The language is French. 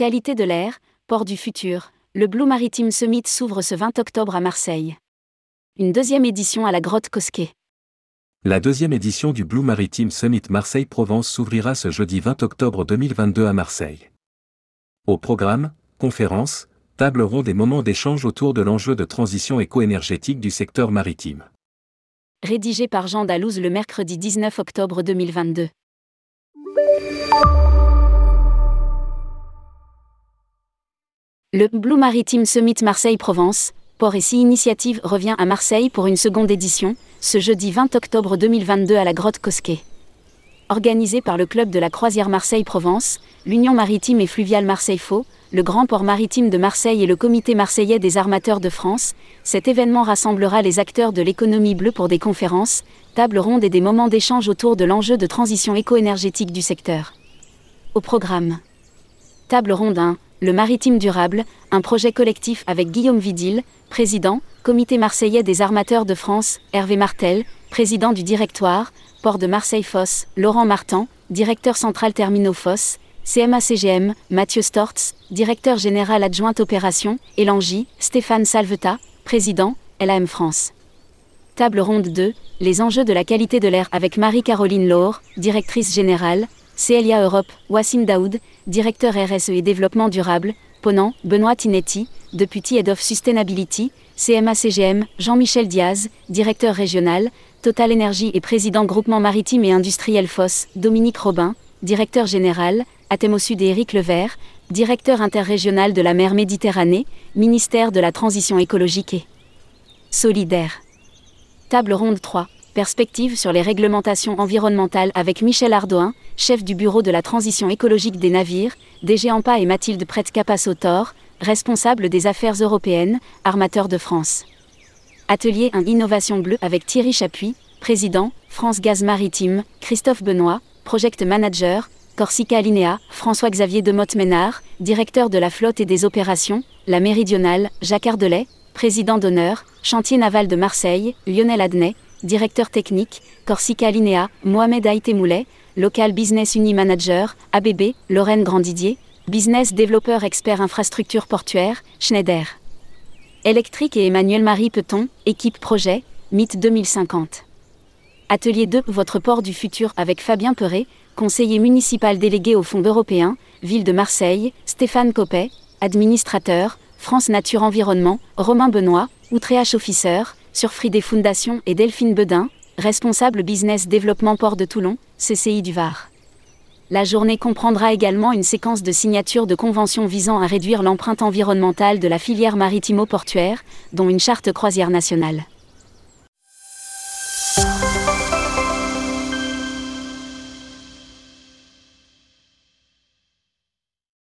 Qualité de l'air, port du futur, le Blue Maritime Summit s'ouvre ce 20 octobre à Marseille. Une deuxième édition à la grotte Cosquet. La deuxième édition du Blue Maritime Summit Marseille-Provence s'ouvrira ce jeudi 20 octobre 2022 à Marseille. Au programme, conférences, table ronde et moments d'échange autour de l'enjeu de transition éco-énergétique du secteur maritime. Rédigé par Jean Dalouse le mercredi 19 octobre 2022. Le Blue Maritime Summit Marseille-Provence, Port et Sea Initiative revient à Marseille pour une seconde édition, ce jeudi 20 octobre 2022 à la grotte Cosquet. Organisé par le club de la croisière Marseille-Provence, l'Union maritime et fluviale Marseille-Faux, le Grand Port maritime de Marseille et le Comité marseillais des armateurs de France, cet événement rassemblera les acteurs de l'économie bleue pour des conférences, tables rondes et des moments d'échange autour de l'enjeu de transition éco-énergétique du secteur. Au programme. Table ronde 1 le Maritime Durable, un projet collectif avec Guillaume Vidil, président, Comité marseillais des armateurs de France, Hervé Martel, président du directoire, Port de Marseille-Fosse, Laurent Martin, directeur central Terminaux Fosse, CMA-CGM, Mathieu Stortz, directeur général adjoint opération, Elangy, Stéphane Salveta, président, LAM France. Table ronde 2, les enjeux de la qualité de l'air avec Marie-Caroline Laure, directrice générale, CLIA Europe, Wassim Daoud, directeur RSE et développement durable, Ponant, Benoît Tinetti, Deputy Head of Sustainability, CMA-CGM, Jean-Michel Diaz, directeur régional, Total Energy et président groupement maritime et industriel FOSS, Dominique Robin, directeur général, Athènes Sud et Éric Levert, directeur interrégional de la mer Méditerranée, ministère de la Transition écologique et solidaire. Table ronde 3. Perspective sur les réglementations environnementales avec Michel Ardoin, chef du bureau de la transition écologique des navires, DG Ampa et Mathilde Prête-Capassotor, responsable des affaires européennes, armateur de France. Atelier 1 Innovation bleue avec Thierry Chapuis, président, France Gaz Maritime, Christophe Benoît, project manager, Corsica Alinea, François-Xavier Demotte-Ménard, directeur de la flotte et des opérations, La Méridionale, Jacques Ardelet, président d'honneur, Chantier naval de Marseille, Lionel Adnet, directeur technique, Corsica Alinea, Mohamed Aïté Local Business Uni Manager, ABB, Lorraine Grandidier, Business Développeur Expert Infrastructure Portuaire, Schneider. Électrique et Emmanuel-Marie Peton, équipe projet, MIT 2050. Atelier 2, votre port du futur avec Fabien Perret, conseiller municipal délégué au Fonds européen, Ville de Marseille, Stéphane Copet, administrateur, France Nature Environnement, Romain Benoît, Outréach Officer, Surfrider Foundation et Delphine Bedin, responsable business développement Port de Toulon, CCI du Var. La journée comprendra également une séquence de signatures de conventions visant à réduire l'empreinte environnementale de la filière maritimo-portuaire, dont une charte croisière nationale.